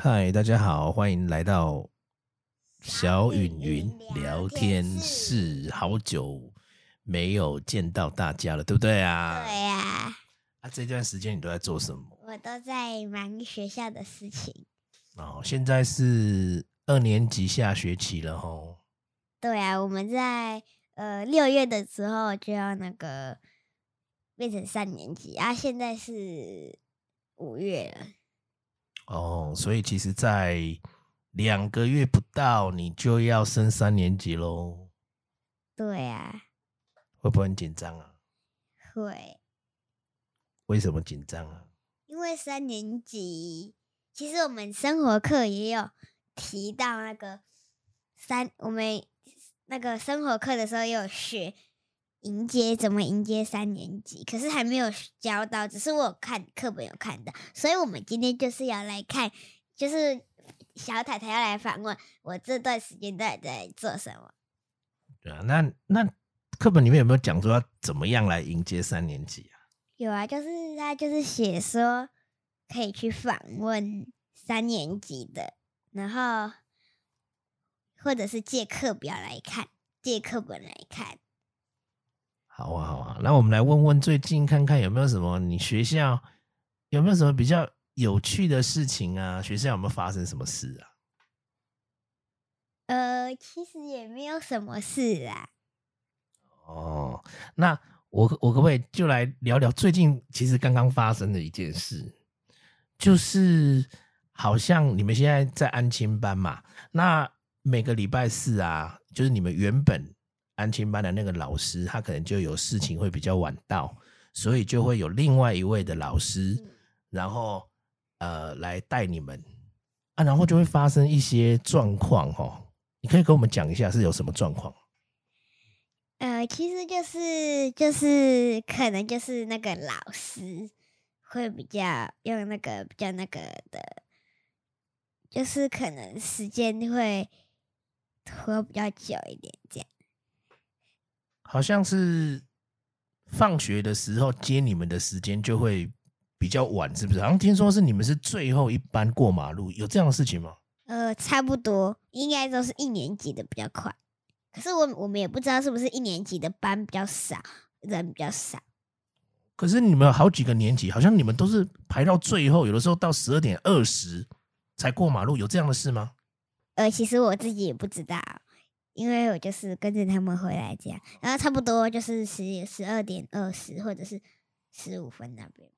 嗨，大家好，欢迎来到小允云聊天室。好久没有见到大家了，对不对啊？对呀、啊，这段时间你都在做什么？我都在忙学校的事情。哦，现在是二年级下学期了吼。对啊，我们在呃六月的时候就要那个变成三年级啊，现在是五月了。哦，所以其实，在两个月不到，你就要升三年级喽，对啊，会不会很紧张啊？会，为什么紧张啊？因为三年级其实我们生活课也有提到那个三，我们那个生活课的时候也有学迎接怎么迎接三年级，可是还没有教到，只是我有看课本有看到，所以我们今天就是要来看，就是小太太要来访问我这段时间到底在做什么。对啊，那那课本里面有没有讲说要怎么样来迎接三年级啊？有啊，就是他就是写说可以去访问三年级的，然后或者是借课表来看，借课本来看。好啊，好啊，那我们来问问最近看看有没有什么你学校有没有什么比较有趣的事情啊？学校有没有发生什么事啊？呃，其实也没有什么事啊。哦，那我我可不可以就来聊聊最近其实刚刚发生的一件事，就是好像你们现在在安亲班嘛，那每个礼拜四啊，就是你们原本安亲班的那个老师，他可能就有事情会比较晚到，所以就会有另外一位的老师，嗯然后呃来带你们啊，然后就会发生一些状况哦。你可以跟我们讲一下是有什么状况？呃，其实就是就是可能就是那个老师会比较用那个比较那个的，就是可能时间会拖比较久一点这样。好像是放学的时候接你们的时间就会比较晚，是不是？好像听说是你们是最后一班过马路，有这样的事情吗？呃，差不多，应该都是一年级的比较快。可是我我们也不知道是不是一年级的班比较少，人比较少。可是你们有好几个年级，好像你们都是排到最后，有的时候到十二点二十才过马路，有这样的事吗？呃，其实我自己也不知道，因为我就是跟着他们回来这样，然后差不多就是十十二点二十或者是十五分那边。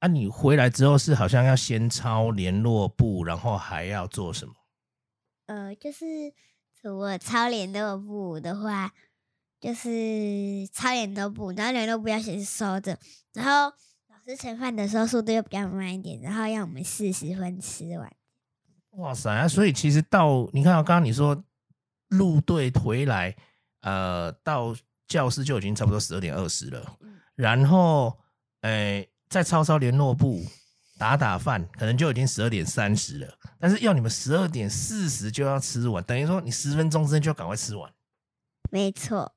啊，你回来之后是好像要先抄联络簿，然后还要做什么？呃，就是我抄联络簿的话，就是抄联络簿，然后联络簿要先收着，然后老师盛饭的时候速度又比较慢一点，然后要我们四十分吃完。哇塞！啊所以其实到你看到刚刚你说路队回来，呃，到教室就已经差不多十二点二十了，嗯然后，诶、再抄抄联络部，打打饭，可能就已经十二点三十了。但是要你们十二点四十就要吃完，等于说你十分钟之内就要赶快吃完。没错，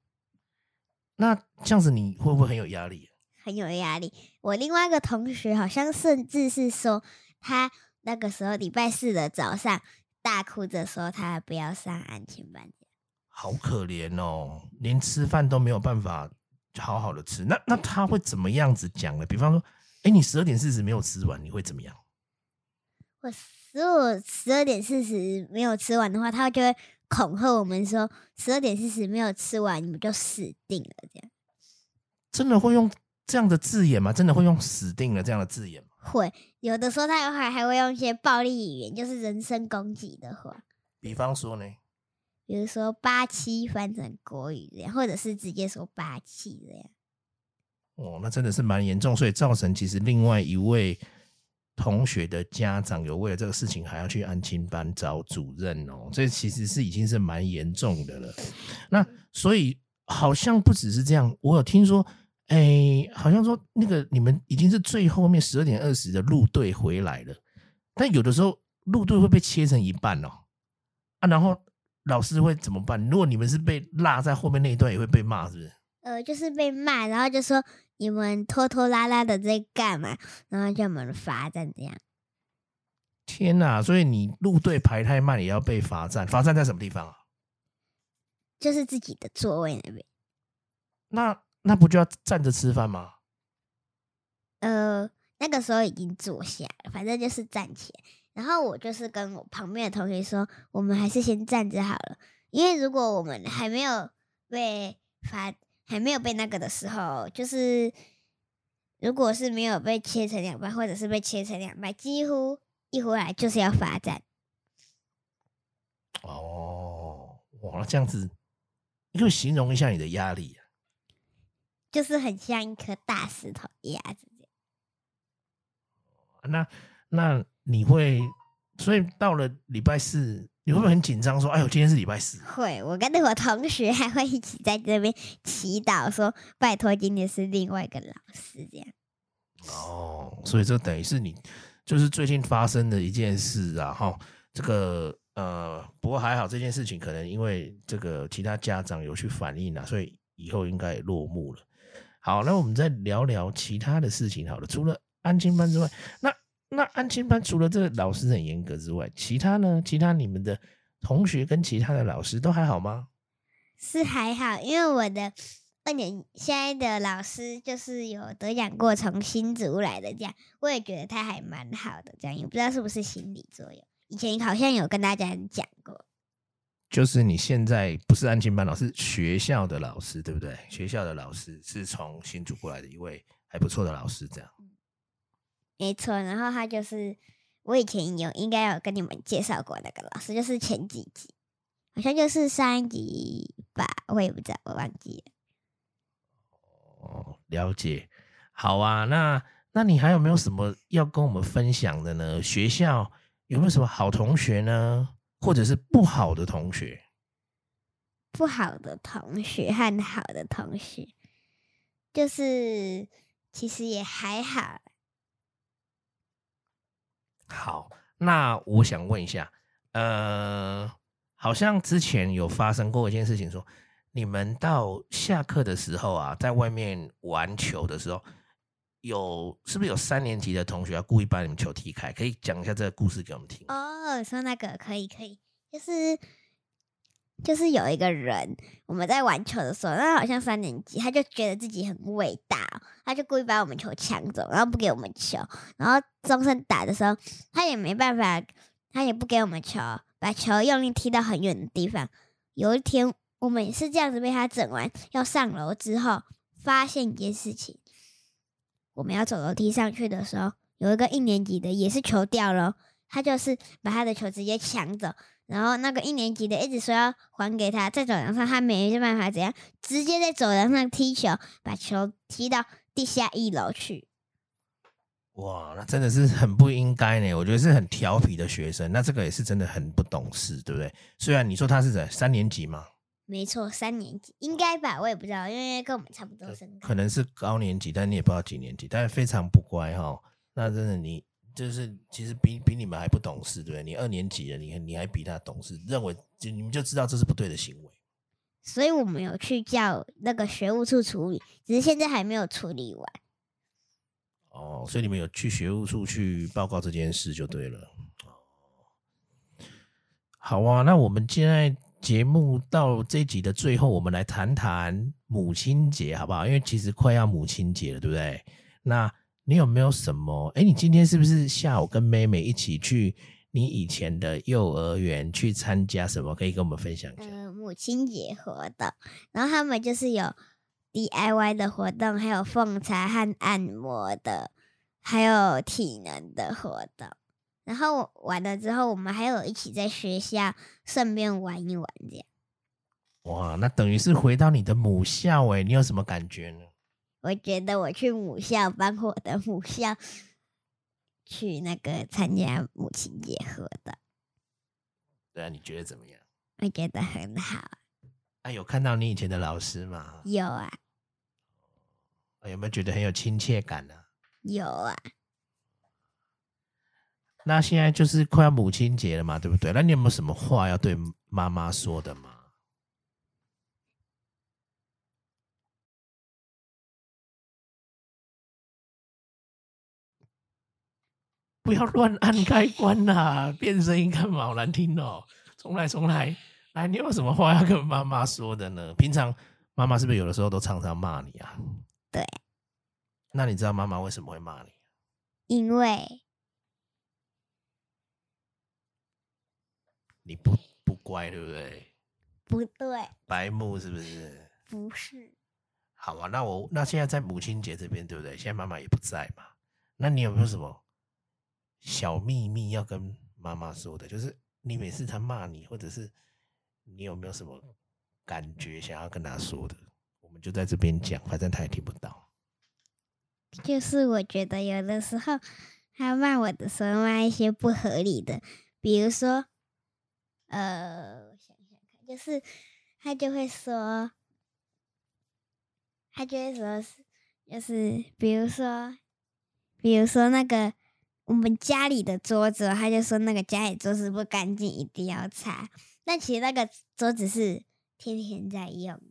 那这样子你会不会很有压力？很有压力。我另外一个同学好像甚至是说，他那个时候礼拜四的早上大哭着说他不要上安全班。好可怜哦，连吃饭都没有办法好好的吃。那那他会怎么样子讲呢？比方说，哎、你十二点四十没有吃完，你会怎么样？我如果十二点四十没有吃完的话，他就会恐吓我们说，十二点四十没有吃完，你们就死定了。这样真的会用这样的字眼吗？真的会用“死定了”这样的字眼吗？会有的时候他还还会用一些暴力语言，就是人身攻击的话，比方说呢？比如说“八七”翻成国语这样，或者是直接说“八七”这样。哦，那真的是蛮严重，所以造成其实另外一位同学的家长有为了这个事情还要去安亲班找主任哦，这其实是已经是蛮严重的了。那所以好像不只是这样，我有听说，哎，好像说那个你们已经是最后面十二点二十的路队回来了，但有的时候路队会被切成一半哦，啊，然后老师会怎么办？如果你们是被落在后面那一段，也会被骂，是不是？呃，就是被骂，然后就说你们拖拖拉拉的在干嘛，然后叫我们罚站这样。天哪！所以你路队排太慢也要被罚站，罚站在什么地方啊？就是自己的座位那边。那那不就要站着吃饭吗？呃，那个时候已经坐下了，反正就是站起来。然后我就是跟我旁边的同学说，我们还是先站着好了，因为如果我们还没有被罚，还没有被那个的时候，就是如果是没有被切成两半，或者是被切成两半，几乎一回来就是要罚站。哦，哇，这样子，你可以形容一下你的压力啊？就是很像一颗大石头压着这样。那那。你会，所以到了礼拜四，你会不会很紧张？说：“哎呦，今天是礼拜四。”会，我跟那我同学还会一起在这边祈祷，说：“拜托，今天是另外一个老师。”这样。哦，所以这等于是你就是最近发生的一件事啊！哈，这个呃，不过还好，这件事情可能因为这个其他家长有去反映啊，所以以后应该也落幕了。好，那我们再聊聊其他的事情。好了，除了安亲班之外，那。那安亲班除了这个老师很严格之外，其他呢？其他你们的同学跟其他的老师都还好吗？是还好，因为我的二年现在的老师就是有得奖过，从新竹来的，这样我也觉得他还蛮好的。这样也不知道是不是心理作用，以前好像有跟大家讲过。就是你现在不是安亲班老师，学校的老师对不对？学校的老师是从新竹过来的一位还不错的老师，这样。没错，然后他就是我以前有应该有跟你们介绍过那个老师，就是前几集，好像就是上一集吧，我也不知道，我忘记了。哦，了解，好啊，那那你还有没有什么要跟我们分享的呢？学校有没有什么好同学呢？或者是不好的同学？不好的同学和好的同学，就是其实也还好。好，那我想问一下，呃，好像之前有发生过一件事情，说你们到下课的时候啊，在外面玩球的时候，有是不是有三年级的同学要故意把你们球踢开？可以讲一下这个故事给我们听。哦，说那个可以可以，就是。就是有一个人，我们在玩球的时候，那好像三年级，他就觉得自己很伟大，他就故意把我们球抢走，然后不给我们球，然后钟声打的时候，他也没办法，他也不给我们球，把球用力踢到很远的地方。有一天，我们也是这样子被他整完，要上楼之后，发现一件事情，我们要走楼梯上去的时候，有一个一年级的也是球掉了，他就是把他的球直接抢走。然后那个一年级的一直说要还给他，在走廊上他没办法怎样，直接在走廊上踢球，把球踢到地下一楼去。哇，那真的是很不应该呢。我觉得是很调皮的学生，那这个也是真的很不懂事，对不对？虽然你说他是在三年级嘛？没错，三年级应该吧，我也不知道，因为跟我们差不多生。可能是高年级，但你也不知道几年级，但是非常不乖哈。那真的你。就是其实比比你们还不懂事，对不对？你二年级了，你你还比他懂事，认为就你们就知道这是不对的行为。所以我们有去叫那个学务处处理，只是现在还没有处理完。哦，所以你们有去学务处去报告这件事就对了。好啊，那我们现在节目到这集的最后，我们来谈谈母亲节好不好？因为其实快要母亲节了，对不对？那。你有没有什么？哎，你今天是不是下午跟妹妹一起去你以前的幼儿园去参加什么？可以跟我们分享一下。嗯，母亲节活动，然后他们就是有 DIY 的活动，还有奉茶和按摩的，还有体能的活动。然后完了之后，我们还有一起在学校顺便玩一玩这样。哇，那等于是回到你的母校哎，你有什么感觉呢？我觉得我去母校帮我的母校去那个参加母亲节活动。对啊，你觉得怎么样？我觉得很好。啊，有看到你以前的老师吗？有啊。有没有觉得很有亲切感呢？有啊。那现在就是快要母亲节了嘛，对不对？那你有没有什么话要对妈妈说的吗？不不要乱按开关啦，变声音干嘛？好难听哦！重来，重来，来，你有什么话要跟妈妈说的呢？平常妈妈是不是有的时候都常常骂你啊？对。那你知道妈妈为什么会骂你？因为你不不乖，对不对？不对。白目是不是？不是。好啊，那我那现在在母亲节这边，对不对？现在妈妈也不在嘛。那你有没有什么小秘密要跟妈妈说的？就是你每次她骂你，或者是你有没有什么感觉想要跟她说的？我们就在这边讲，反正她也听不到。就是我觉得有的时候她骂我的时候骂一些不合理的，比如说，呃，我想想看，就是他就会说，他就会说是，就是比如说，比如说那个我们家里的桌子，他就说那个家里桌子不干净，一定要擦。但其实那个桌子是天天在用。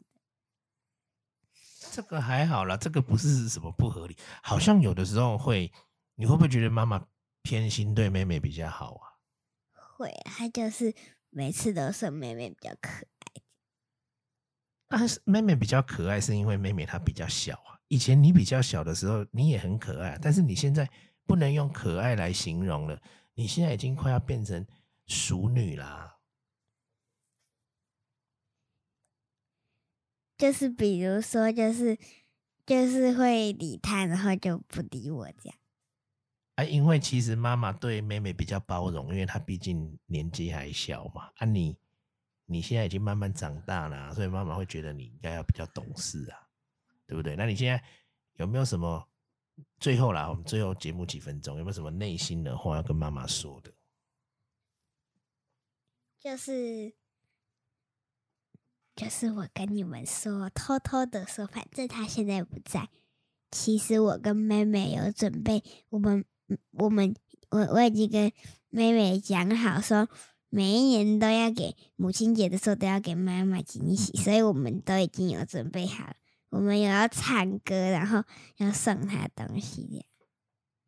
这个还好啦，这个不是什么不合理。好像有的时候会，你会不会觉得妈妈偏心对妹妹比较好啊？会，她就是每次都是妹妹比较可爱。但是妹妹比较可爱，是因为妹妹她比较小啊。以前你比较小的时候，你也很可爱，但是你现在不能用可爱来形容了。你现在已经快要变成熟女啦。就是比如说，就是就是会理他，然后就不理我这样。啊，因为其实妈妈对妹妹比较包容，因为她毕竟年纪还小嘛。啊，你你现在已经慢慢长大了，所以妈妈会觉得你应该要比较懂事啊，对不对？那你现在有没有什么最后啦？我们最后节目几分钟，有没有什么内心的话要跟妈妈说的？就是。就是我跟你们说，偷偷的说，反正他现在不在。其实我跟妹妹有准备，我们我们我我已经跟妹妹讲好，说每一年都要给母亲节的时候都要给妈妈惊喜，所以我们都已经有准备好了。我们有要唱歌，然后要送她东西的。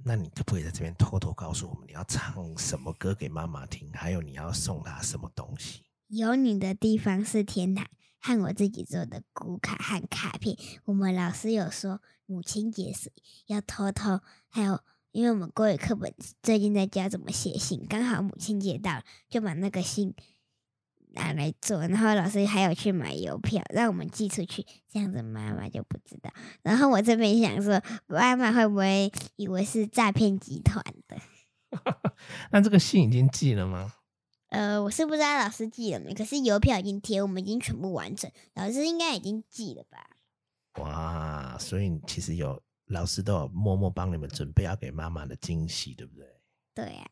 那你可不可以在这边偷偷告诉我们，你要唱什么歌给妈妈听？还有你要送她什么东西？有你的地方是天堂，和我自己做的古卡和卡片。我们老师有说，母亲节是要偷偷，还有因为我们国语课本最近在教怎么写信，刚好母亲节到了，就把那个信拿来做。然后老师还有去买邮票，让我们寄出去，这样子妈妈就不知道。然后我这边想说，妈妈会不会以为是诈骗集团的？那这个信已经寄了吗？呃，我是不知道老师寄了没，可是邮票已经贴，我们已经全部完成，老师应该已经寄了吧？哇，所以其实有老师都有默默帮你们准备要给妈妈的惊喜，对不对？对呀。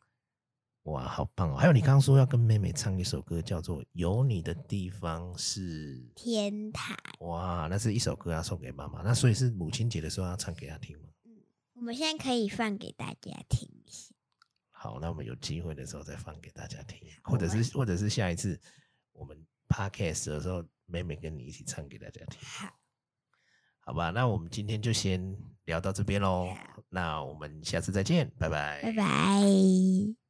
哇，好棒哦！还有你刚刚说要跟妹妹唱一首歌，叫做《有你的地方是天堂》。哇，那是一首歌要送给妈妈，那所以是母亲节的时候要唱给她听吗？嗯，我们现在可以放给大家听一下。好，那我们有机会的时候再放给大家听，或者是或者是下一次我们 podcast 的时候，妹妹跟你一起唱给大家听。好，好吧，那我们今天就先聊到这边喽。那我们下次再见，拜拜，拜拜。